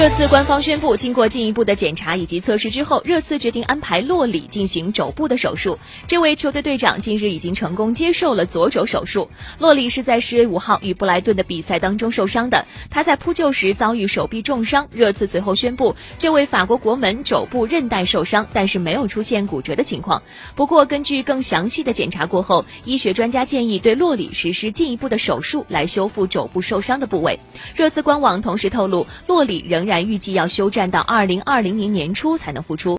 热刺官方宣布，经过进一步的检查以及测试之后，热刺决定安排洛里进行肘部的手术。这位球队队长近日已经成功接受了左肘手术。洛里是在十月五号与布莱顿的比赛当中受伤的，他在扑救时遭遇手臂重伤。热刺随后宣布，这位法国国门肘部韧带受伤，但是没有出现骨折的情况。不过，根据更详细的检查过后，医学专家建议对洛里实施进一步的手术来修复肘部受伤的部位。热刺官网同时透露，洛里仍但预计要休战到二零二零年年初才能复出。